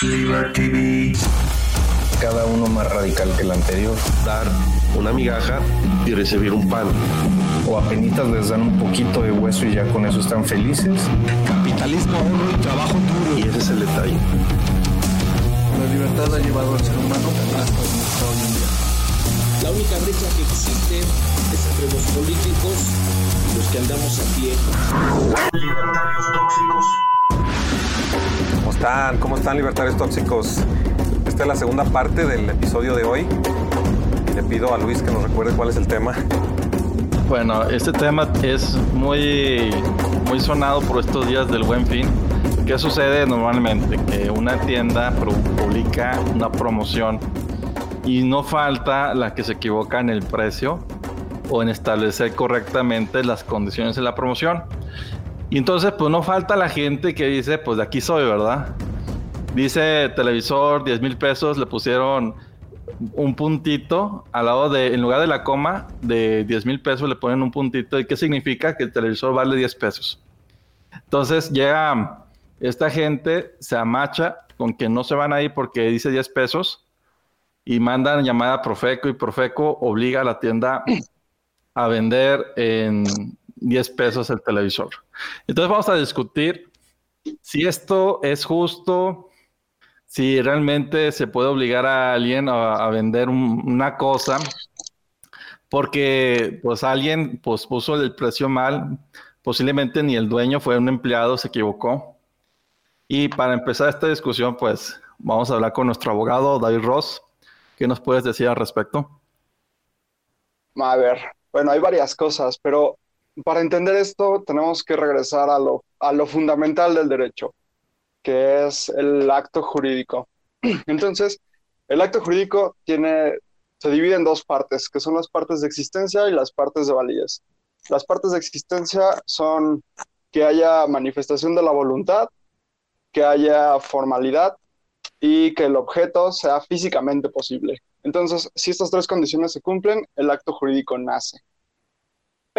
TV. Cada uno más radical que el anterior. Dar una migaja y recibir un pan. O apenas les dan un poquito de hueso y ya con eso están felices. Capitalismo, y trabajo duro. Y ese es el detalle. La libertad ha llevado al ser humano hasta donde está hoy en día. La única brecha que existe es entre los políticos y los que andamos a pie. Libertarios tóxicos. ¿Cómo están? ¿Cómo están libertarios tóxicos? Esta es la segunda parte del episodio de hoy. Le pido a Luis que nos recuerde cuál es el tema. Bueno, este tema es muy, muy sonado por estos días del buen fin. ¿Qué sucede normalmente? Que una tienda publica una promoción y no falta la que se equivoca en el precio o en establecer correctamente las condiciones de la promoción. Y entonces, pues no falta la gente que dice, pues de aquí soy, ¿verdad? Dice televisor, 10 mil pesos, le pusieron un puntito al lado de, en lugar de la coma de 10 mil pesos, le ponen un puntito. ¿Y qué significa? Que el televisor vale 10 pesos. Entonces llega esta gente, se amacha con que no se van a ir porque dice 10 pesos y mandan llamada a Profeco y Profeco obliga a la tienda a vender en 10 pesos el televisor. Entonces vamos a discutir si esto es justo, si realmente se puede obligar a alguien a, vender una cosa, porque pues alguien pues, puso el precio mal, posiblemente ni el dueño fue un empleado, se equivocó. Y para empezar esta discusión, pues vamos a hablar con nuestro abogado, David Ross. ¿Qué nos puedes decir al respecto? A ver, bueno, hay varias cosas, pero para entender esto tenemos que regresar a lo, a lo fundamental del derecho, que es el acto jurídico. Entonces, el acto jurídico tiene, se divide en dos partes, que son las partes de existencia y las partes de validez. Las partes de existencia son que haya manifestación de la voluntad, que haya formalidad y que el objeto sea físicamente posible. Entonces, si estas tres condiciones se cumplen, el acto jurídico nace.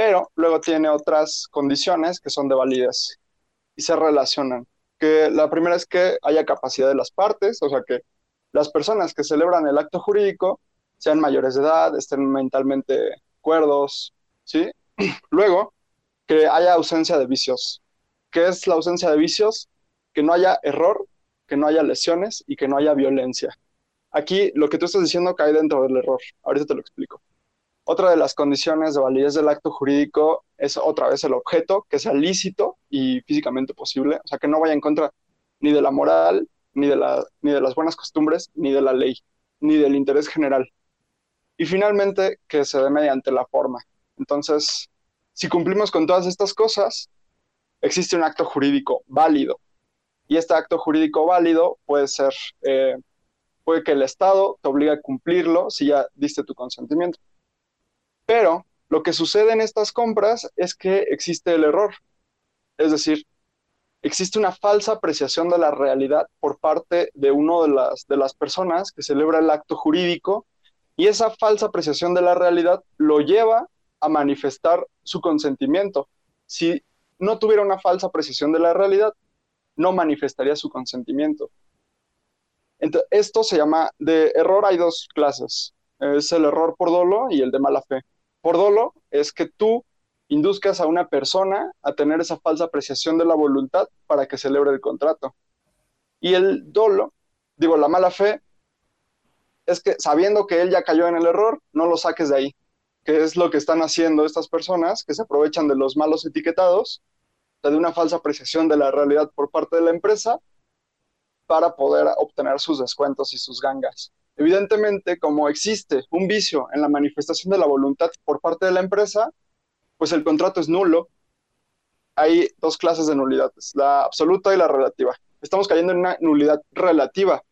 Pero luego tiene otras condiciones que son de validez y se relacionan. Que la primera es que haya capacidad de las partes, o sea, que las personas que celebran el acto jurídico sean mayores de edad, estén mentalmente cuerdos, ¿sí? Luego, que haya ausencia de vicios. ¿Qué es la ausencia de vicios? Que no haya error que no haya lesiones y que no haya violencia. Aquí lo que tú estás diciendo cae dentro del error. Ahorita te lo explico. Otra de las condiciones de validez del acto jurídico es otra vez el objeto, que sea lícito y físicamente posible, o sea, que no vaya en contra ni de la moral, ni de, la, ni de las buenas costumbres, ni de la ley, ni del interés general. Y finalmente, que se dé mediante la forma. Entonces, si cumplimos con todas estas cosas, existe un acto jurídico válido, y este acto jurídico válido puede ser, eh, puede que el Estado te obligue a cumplirlo si ya diste tu consentimiento. Pero lo que sucede en estas compras es que existe el error. Es decir, existe una falsa apreciación de la realidad por parte de una de las, de las personas que celebra el acto jurídico y esa falsa apreciación de la realidad lo lleva a manifestar su consentimiento. Si no tuviera una falsa apreciación de la realidad, no manifestaría su consentimiento. Esto se llama, de error hay dos clases, es el error por dolo y el de mala fe. Por dolo es que tú induzcas a una persona a tener esa falsa apreciación de la voluntad para que celebre el contrato. Y el dolo, digo, la mala fe, es que sabiendo que él ya cayó en el error, no lo saques de ahí, que es lo que están haciendo estas personas que se aprovechan de los malos etiquetados de una falsa apreciación de la realidad por parte de la empresa para poder obtener sus descuentos y sus gangas. Evidentemente, como existe un vicio en la manifestación de la voluntad por parte de la empresa, pues el contrato es nulo. Hay dos clases de nulidades, la absoluta y la relativa. Estamos cayendo en una nulidad relativa,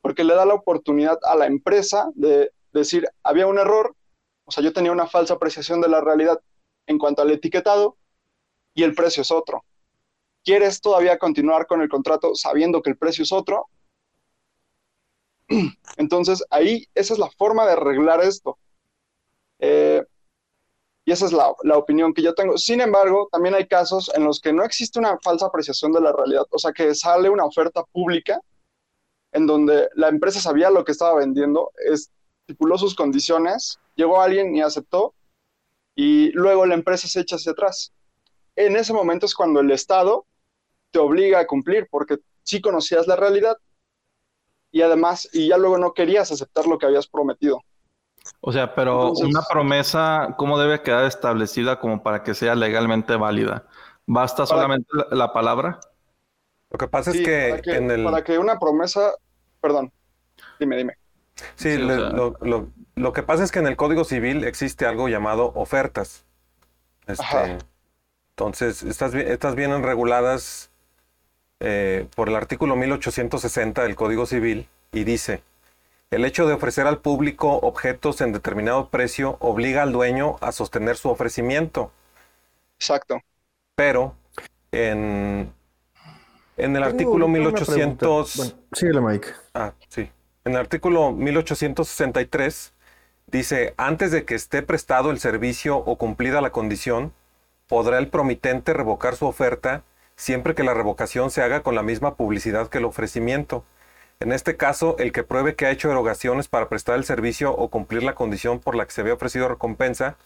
porque le da la oportunidad a la empresa de decir, había un error, o sea, yo tenía una falsa apreciación de la realidad en cuanto al etiquetado, y el precio es otro. ¿Quieres todavía continuar con el contrato sabiendo que el precio es otro? Entonces, ahí esa es la forma de arreglar esto. Eh, y esa es la, la, opinión que yo tengo. Sin embargo, también hay casos en los que no existe una falsa apreciación de la realidad. O sea, que sale una oferta pública en donde la empresa sabía lo que estaba vendiendo, estipuló sus condiciones, llegó alguien y aceptó, y luego la empresa se echa hacia atrás. En ese momento es cuando el Estado te obliga a cumplir, porque sí conocías la realidad y además, y ya luego no querías aceptar lo que habías prometido. O sea, pero Entonces- una promesa, ¿cómo debe quedar establecida como para que sea legalmente válida? ¿Basta Para- solamente la, la palabra? Lo que pasa Sí, es que, para, que en el... para que una promesa, perdón, dime, dime. Sí, Sí, o le- sea- lo, lo- lo que pasa es que en el Código Civil existe algo llamado ofertas. Este, Ajá. entonces, estas, estas vienen reguladas eh, por el artículo 1860 del Código Civil y dice, el hecho de ofrecer al público objetos en determinado precio obliga al dueño a sostener su ofrecimiento, Exacto. pero en, en el Tengo artículo una 1800... pregunta. Bueno, síguele, Mike. Ah, sí. En el artículo 1863 dice, antes de que esté prestado el servicio o cumplida la condición, podrá el promitente revocar su oferta siempre que la revocación se haga con la misma publicidad que el ofrecimiento. En este caso, el que pruebe que ha hecho erogaciones para prestar el servicio o cumplir la condición por la que se había ofrecido recompensa,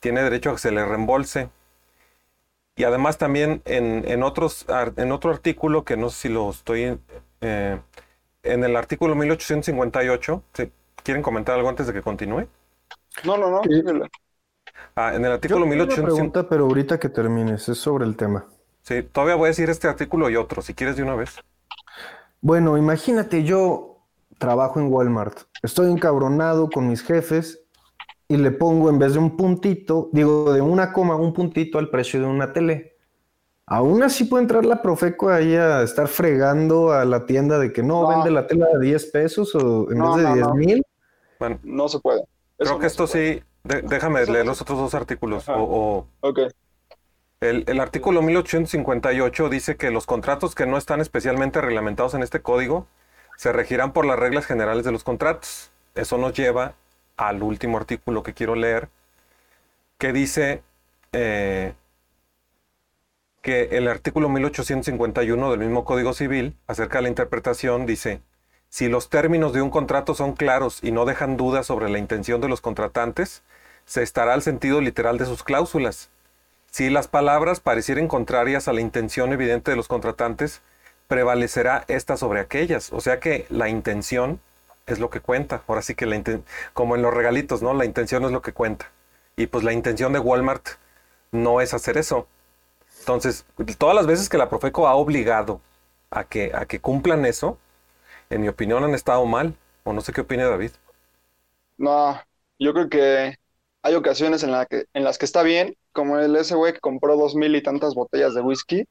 tiene derecho a que se le reembolse. Y además también en, en otros, en otro artículo, que no sé si lo estoy... eh, en el artículo 1858, ¿sí? ¿quieren comentar algo antes de que continúe? No, no, no. Sí. Ah, en el artículo tengo una 1800... pregunta, pero ahorita que termines, es sobre el tema. Sí, todavía voy a decir este artículo y otro, si quieres de una vez. Bueno, imagínate, yo trabajo en Walmart, estoy encabronado con mis jefes y le pongo en vez de un puntito, digo, de una coma, un puntito al precio de una tele. Aún así puede entrar la Profeco ahí a estar fregando a la tienda de que no, No. vende la tela de 10 pesos o en No, vez de no, 10 no. mil. Bueno, No se puede. Eso creo no que esto sí, de- déjame leer los otros dos artículos. O, o- Ok. El, el artículo 1858 dice que los contratos que no están especialmente reglamentados en este código se regirán por las reglas generales de los contratos. Eso nos lleva al último artículo que quiero leer, que dice eh, que el artículo 1851 del mismo Código Civil, acerca de la interpretación, dice, si los términos de un contrato son claros y no dejan dudas sobre la intención de los contratantes, se estará al sentido literal de sus cláusulas. Si las palabras parecieren contrarias a la intención evidente de los contratantes, prevalecerá esta sobre aquellas. O sea que la intención es lo que cuenta. Ahora sí que la como en los regalitos, ¿no? La intención es lo que cuenta. Y pues la intención de Walmart no es hacer eso. Entonces, todas las veces que la Profeco ha obligado a que, a que cumplan eso, en mi opinión han estado mal. O no sé qué opina David. No, yo creo que hay ocasiones en, la que, en las que está bien, como el ese güey que compró dos mil y tantas botellas de whisky,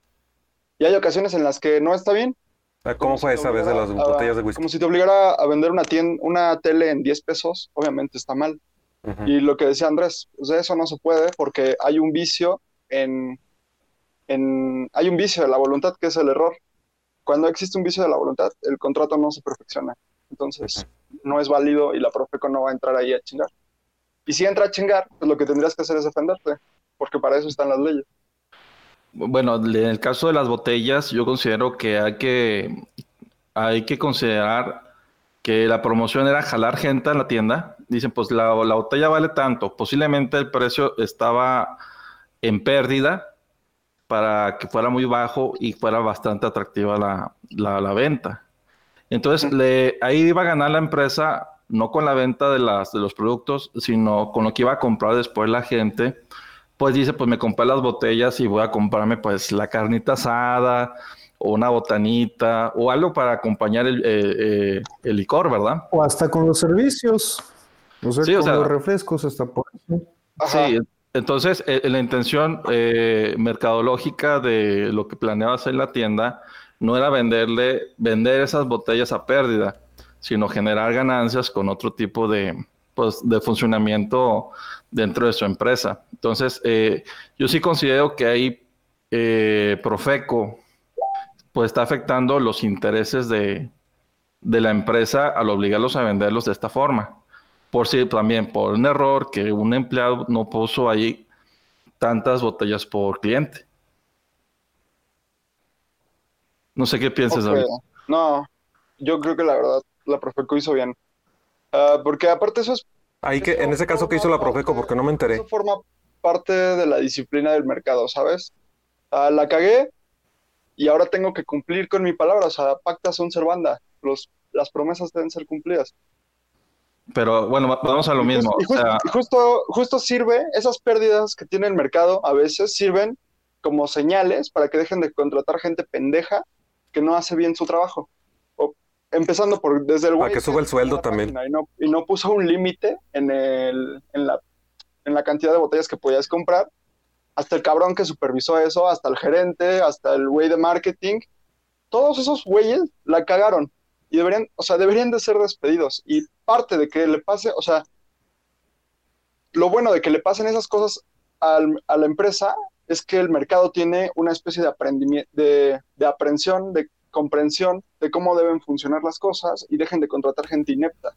y hay ocasiones en las que no está bien. ¿Cómo Como fue si esa vez de las a- botellas de whisky? Como si te obligara a vender una tien- una tele en 10 pesos, obviamente está mal. Y lo que decía Andrés, pues eso no se puede porque hay un vicio en, en, hay un vicio de la voluntad que es el error. Cuando existe un vicio de la voluntad, el contrato no se perfecciona. Entonces, no es válido y la Profeco no va a entrar ahí a chingar. Y si entra a chingar, pues lo que tendrías que hacer es defenderte, porque para eso están las leyes. Bueno, en el caso de las botellas, yo considero que hay que, hay que considerar que la promoción era jalar gente a la tienda. Dicen, pues la, la botella vale tanto. Posiblemente el precio estaba en pérdida para que fuera muy bajo y fuera bastante atractiva la, la, la venta. Entonces, le, ahí iba a ganar la empresa no con la venta de, las, de los productos, sino con lo que iba a comprar después la gente pues dice, pues me compré las botellas y voy a comprarme pues la carnita asada o una botanita o algo para acompañar el, eh, eh, el licor, ¿verdad? O hasta con los servicios. O sea, Sí, o con sea- los refrescos hasta por eso. Ajá. Sí, entonces eh, la intención eh, mercadológica de lo que planeaba hacer la tienda no era venderle, vender esas botellas a pérdida, sino generar ganancias con otro tipo de, pues, de funcionamiento dentro de su empresa. Entonces, eh, yo sí considero que ahí eh, Profeco pues está afectando los intereses de, de la empresa al obligarlos a venderlos de esta forma. Por si también por un error que un empleado no puso ahí tantas botellas por cliente. No sé qué piensas. David. No, yo creo que la verdad la Profeco hizo bien. Ah, porque aparte eso es... Ahí que, en ese caso, ¿qué hizo la Profeco? Porque no me enteré. Eso forma parte de la disciplina del mercado, ¿sabes? Ah, la cagué y ahora tengo que cumplir con mi palabra. O sea, pacta sunt servanda. Los, las promesas deben ser cumplidas. Pero bueno, va- vamos a lo Y mismo. o sea, y justo, justo sirve, esas pérdidas que tiene el mercado a veces sirven como señales para que dejen de contratar gente pendeja que no hace bien su trabajo. Empezando por desde el Para que suba el sueldo también. Y no, y no puso un límite en, el, en, la, en la cantidad de botellas que podías comprar, hasta el cabrón que supervisó eso, hasta el gerente, hasta el güey de marketing. Todos esos güeyes la cagaron y deberían, o sea, deberían de ser despedidos. Y parte de que le pase, o sea, lo bueno de que le pasen esas cosas al- a la empresa es que el mercado tiene una especie de aprendimiento, de, de aprensión, de comprensión de cómo deben funcionar las cosas y dejen de contratar gente inepta.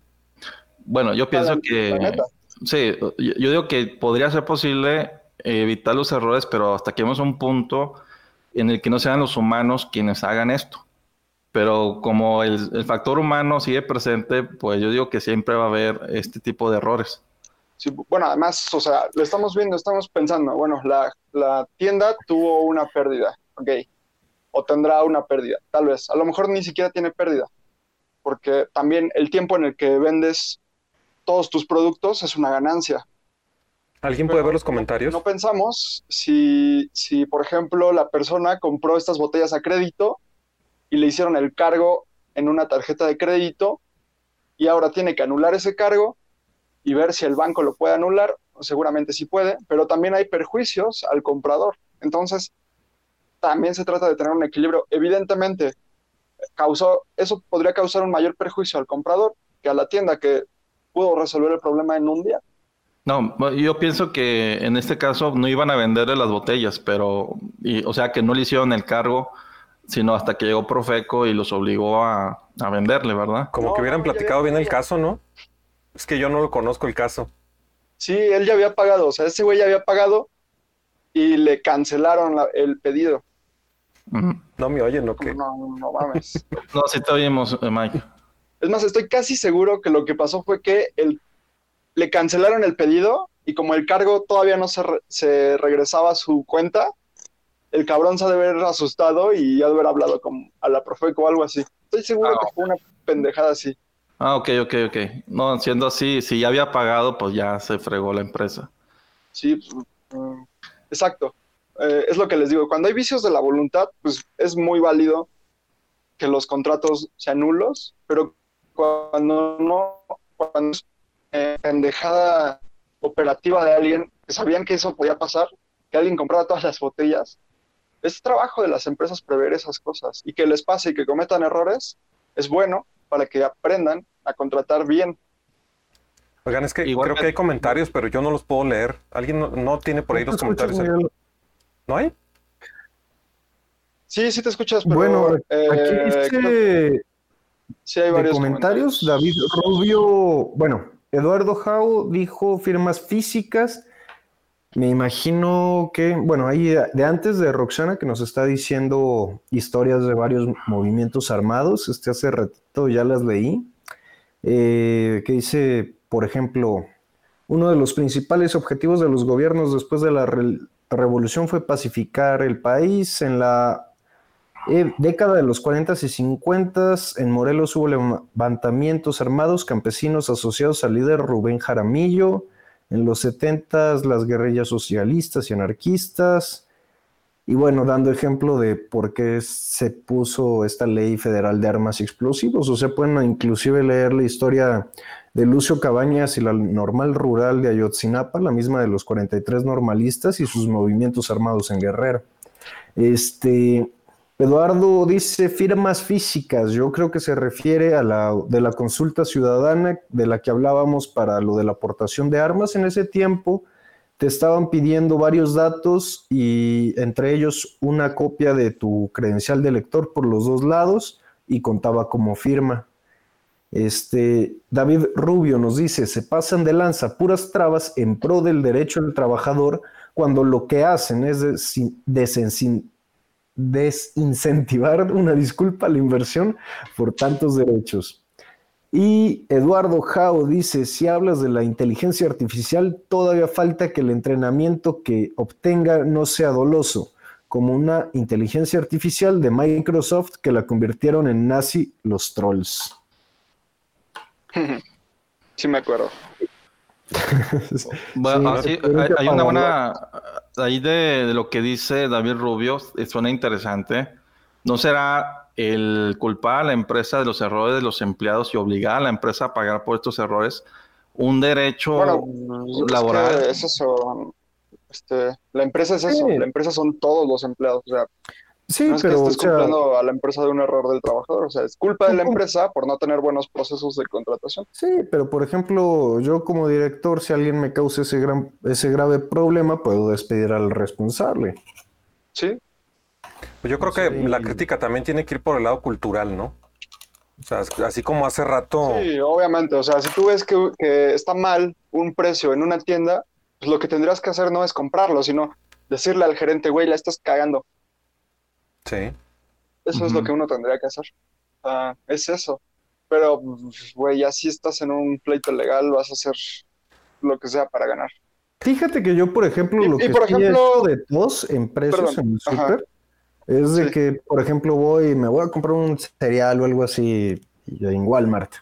bueno, yo pienso la que sí, yo, yo digo que podría ser posible evitar los errores, pero hasta que vemos un punto en el que no sean los humanos quienes hagan esto. Pero como el, el factor humano sigue presente, pues yo digo que siempre va a haber este tipo de errores. Sí, bueno, además, o sea, lo estamos viendo, estamos pensando, bueno, la, la tienda tuvo una pérdida, ok, o tendrá una pérdida, tal vez, a lo mejor ni siquiera tiene pérdida, porque también el tiempo en el que vendes todos tus productos es una ganancia. ¿Alguien puede Pero ver los comentarios? No pensamos si, si, por ejemplo, la persona compró estas botellas a crédito y le hicieron el cargo en una tarjeta de crédito y ahora tiene que anular ese cargo y ver si el banco lo puede anular. Seguramente sí puede, pero también hay perjuicios al comprador. Entonces, también se trata de tener un equilibrio. Evidentemente, causó, eso podría causar un mayor perjuicio al comprador que a la tienda que pudo resolver el problema en un día. No, yo pienso que en este caso no iban a venderle las botellas, pero, y, o sea, que no le hicieron el cargo, sino hasta que llegó Profeco y los obligó a, a venderle, ¿verdad? Como No, que hubieran platicado bien el caso, ¿no? Es que yo no lo conozco el caso. Sí, él ya había pagado, o sea, ese güey ya había pagado y le cancelaron la- el pedido. No me oyen, ¿o qué? no, no, no mames. No, sí te oímos, eh, Mike. Es más, estoy casi seguro que lo que pasó fue que el, le cancelaron el pedido y como el cargo todavía no se, re- se regresaba a su cuenta, el cabrón se ha de haber asustado y ha de haber hablado con, a la Profeco o algo así. Estoy seguro Ah, que fue una pendejada así. Ah, ok, ok, ok. No, siendo así, si ya había pagado, pues ya se fregó la empresa. Sí, pues, mm, exacto. Eh, es lo que les digo. Cuando hay vicios de la voluntad, pues es muy válido que los contratos sean nulos, pero cuando no, cuando es eh, pendejada operativa de alguien, que sabían que eso podía pasar, que alguien comprara todas las botellas, es trabajo de las empresas prever esas cosas y que les pase y que cometan errores es bueno para que aprendan a contratar bien. Oigan, es que Igual creo que- hay comentarios, pero yo no los puedo leer. ¿Alguien no, no tiene por ahí ¿No los escuchas, comentarios? Miguel? ¿No hay? Sí, sí te escuchas, pero Bueno, eh, aquí creo- dice sí hay varios comentarios, David Rubio, bueno, Eduardo Jau dijo firmas físicas. Me imagino que, bueno, ahí de antes de Roxana que nos está diciendo historias de varios movimientos armados, este hace ratito ya las leí, eh, que dice, por ejemplo, uno de los principales objetivos de los gobiernos después de la revolución fue pacificar el país. En la eh, década de los 40 y 50 en Morelos hubo levantamientos armados campesinos asociados al líder Rubén Jaramillo. En los 70 las guerrillas socialistas y anarquistas. Y bueno, dando ejemplo de por qué se puso esta ley federal de armas y explosivos. O sea, pueden inclusive leer la historia de Lucio Cabañas y la normal rural de Ayotzinapa, la misma de los 43 normalistas y sus movimientos armados en Guerrero. Este, Eduardo dice firmas físicas. Yo creo que se refiere a la de la consulta ciudadana de la que hablábamos para lo de la aportación de armas en ese tiempo. Te estaban pidiendo varios datos y entre ellos una copia de tu credencial de lector por los dos lados y contaba como firma. Este, David Rubio nos dice, se pasan de lanza puras trabas en pro del derecho del trabajador cuando lo que hacen es desincentivar una disculpa a la inversión por tantos derechos. Y Eduardo Jao dice, si hablas de la inteligencia artificial, todavía falta que el entrenamiento que obtenga no sea doloso, como una inteligencia artificial de Microsoft que la convirtieron en nazi los trolls. Sí me acuerdo. Bueno, Sí, tuvieron hay, una buena. Ahí de, de lo que dice David Rubio, eh, suena interesante. ¿No será el culpar a la empresa de los errores de los empleados y obligar a la empresa a pagar por estos errores un derecho Bueno, Es laboral? que es eso. Este, la empresa es eso. Sí. La empresa son todos los empleados. O sea, Sí, no es que pero o estés sea, culpando a la empresa de un error del trabajador. O sea, es culpa de la empresa por no tener buenos procesos de contratación. sí, pero por ejemplo, yo como director, si alguien me causa ese gran, ese grave problema, puedo despedir al responsable. Sí, Pues yo creo que la crítica también tiene que ir por el lado cultural, ¿no? O sea, así como hace rato. sí, obviamente. O sea, si tú ves que, que está mal un precio en una tienda, pues lo que tendrías que hacer no es comprarlo, sino decirle al gerente, güey, la estás cagando. Sí. Eso es lo que uno tendría que hacer. Ah, es eso. Pero, güey, ya si estás en un pleito legal, vas a hacer lo que sea para ganar. Fíjate que yo, por ejemplo, Y- lo y que por he ejemplo- de precios Perdón, en el ajá. súper es de Sí. que, por ejemplo, voy, me voy a comprar un cereal o algo así en Walmart.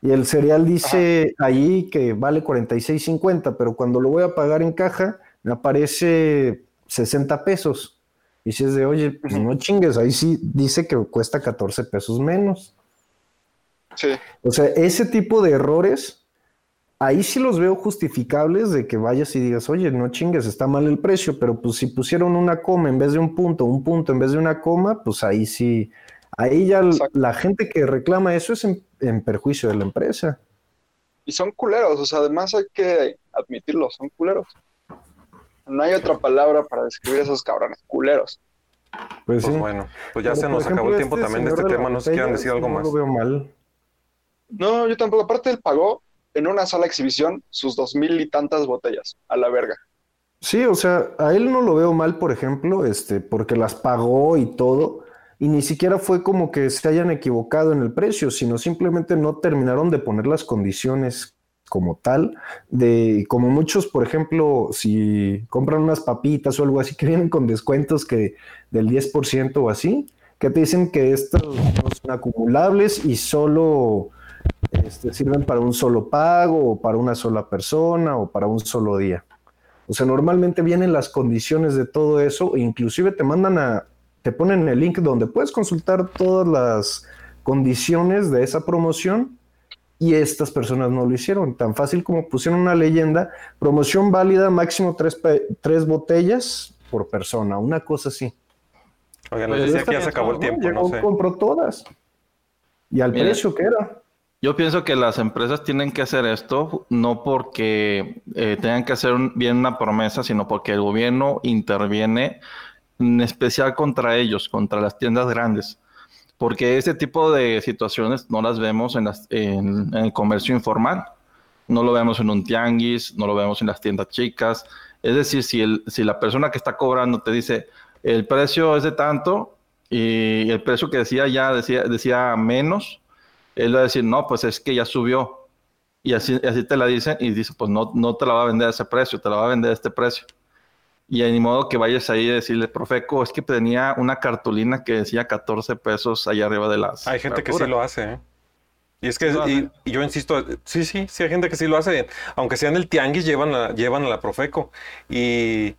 Y el cereal dice ahí que vale 46.50, pero cuando lo voy a pagar en caja, me aparece 60 pesos. Y si es de, oye, pues no chingues, ahí sí dice que cuesta 14 pesos menos. Sí, O sea, ese tipo de errores, ahí sí los veo justificables de que vayas y digas, oye, no chingues, está mal el precio, pero pues si pusieron una coma en vez de un punto, un punto en vez de una coma, pues ahí sí, ahí ya Exacto. la gente que reclama eso es en, en perjuicio de la empresa. y son culeros, o sea, además hay que admitirlo, son culeros. No hay otra palabra para describir a esos cabrones, culeros. Pues, Pues sí. bueno, pues ya Pero, se nos acabó el tiempo también de este tema. No sé si quieran decir algo no más. lo veo mal. No, yo tampoco, aparte él pagó en una sala de exhibición sus dos mil y tantas botellas, a la verga. Sí, o sea, a él no lo veo mal, por ejemplo, este, porque las pagó y todo, y ni siquiera fue como que se hayan equivocado en el precio, sino simplemente no terminaron de poner las condiciones como tal, de como muchos, por ejemplo, si compran unas papitas o algo así que vienen con descuentos que del 10% o así, que te dicen que estos no son acumulables y solo este, sirven para un solo pago o para una sola persona o para un solo día. O sea, normalmente vienen las condiciones de todo eso e inclusive te mandan a, te ponen el link donde puedes consultar todas las condiciones de esa promoción y estas personas no lo hicieron. Tan fácil como pusieron una leyenda, promoción válida, máximo tres, tres botellas por persona, una cosa así. Oigan, les Pues decía esta que ya se acabó el tiempo, Llegó, no sé. compró todas. Y al Mira. precio que era. Yo pienso que las empresas tienen que hacer esto no porque eh, tengan que hacer un- bien una promesa, sino porque el gobierno interviene en especial contra ellos, contra las tiendas grandes. Porque ese tipo de situaciones no las vemos en, las- en- el comercio informal. No lo vemos en un tianguis, no lo vemos en las tiendas chicas. Es decir, si la persona que está cobrando te dice el precio es de tanto y el precio que decía ya decía, decía menos, él va a decir, no, pues es que ya subió. Y así, así te la dicen y dice, pues no, no te la va a vender a ese precio, te la va a vender a este precio. Y ni modo que vayas ahí a decirle, Profeco, es que tenía una cartulina que decía 14 pesos allá arriba de las. Hay gente que sí verduras". lo hace, ¿eh? Y es que, ¿Sí lo y, y yo insisto, sí, sí, sí hay gente que sí lo hace, aunque sea en el tianguis, llevan a, llevan a la Profeco. Y,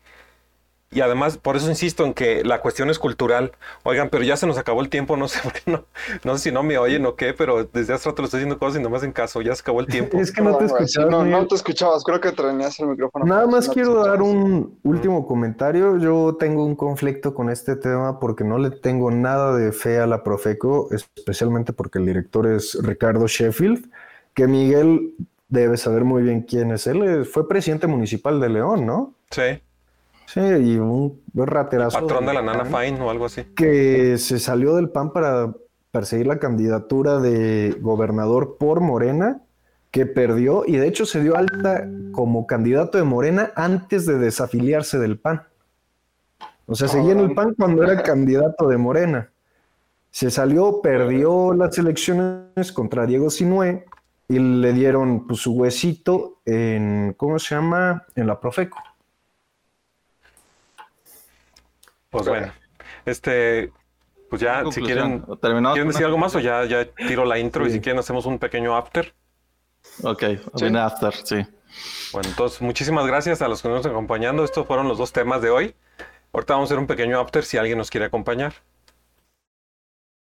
y además, por eso insisto en que la cuestión es cultural. Oigan, pero ya se nos acabó el tiempo, no sé por qué no, no sé si no me oyen o qué, pero desde hace rato lo estoy diciendo cosas y no me hacen caso, ya se acabó el tiempo. Es que no te escuchabas. no, no te escuchabas, creo que tenías el micrófono. Nada más No quiero dar un último comentario. Yo tengo un conflicto con este tema porque no le tengo nada de fe a la Profeco, especialmente porque el director es Ricardo Sheffield, que Miguel debe saber muy bien quién es él. Fue presidente municipal de León, ¿no? Sí, Sí, y un raterazo. patrón de la nana Fine o algo así. Que se salió del PAN para perseguir la candidatura de gobernador por Morena, que perdió y de hecho se dio alta como candidato de Morena antes de desafiliarse del PAN. O sea, seguía en el PAN cuando era candidato de Morena. Se salió, perdió las elecciones contra Diego Sinué y le dieron pues, su huesito en, ¿cómo se llama? En la Profeco. Pues bueno, este, pues ya, si quieren, ¿Terminamos ¿quieren decir algo más o ya, ya tiro la intro y Sí. si quieren hacemos un pequeño after? Ok, viene after, sí. Bueno, entonces muchísimas gracias a los que nos están acompañando. Estos fueron los dos temas de hoy. Ahorita vamos a hacer un pequeño after si alguien nos quiere acompañar.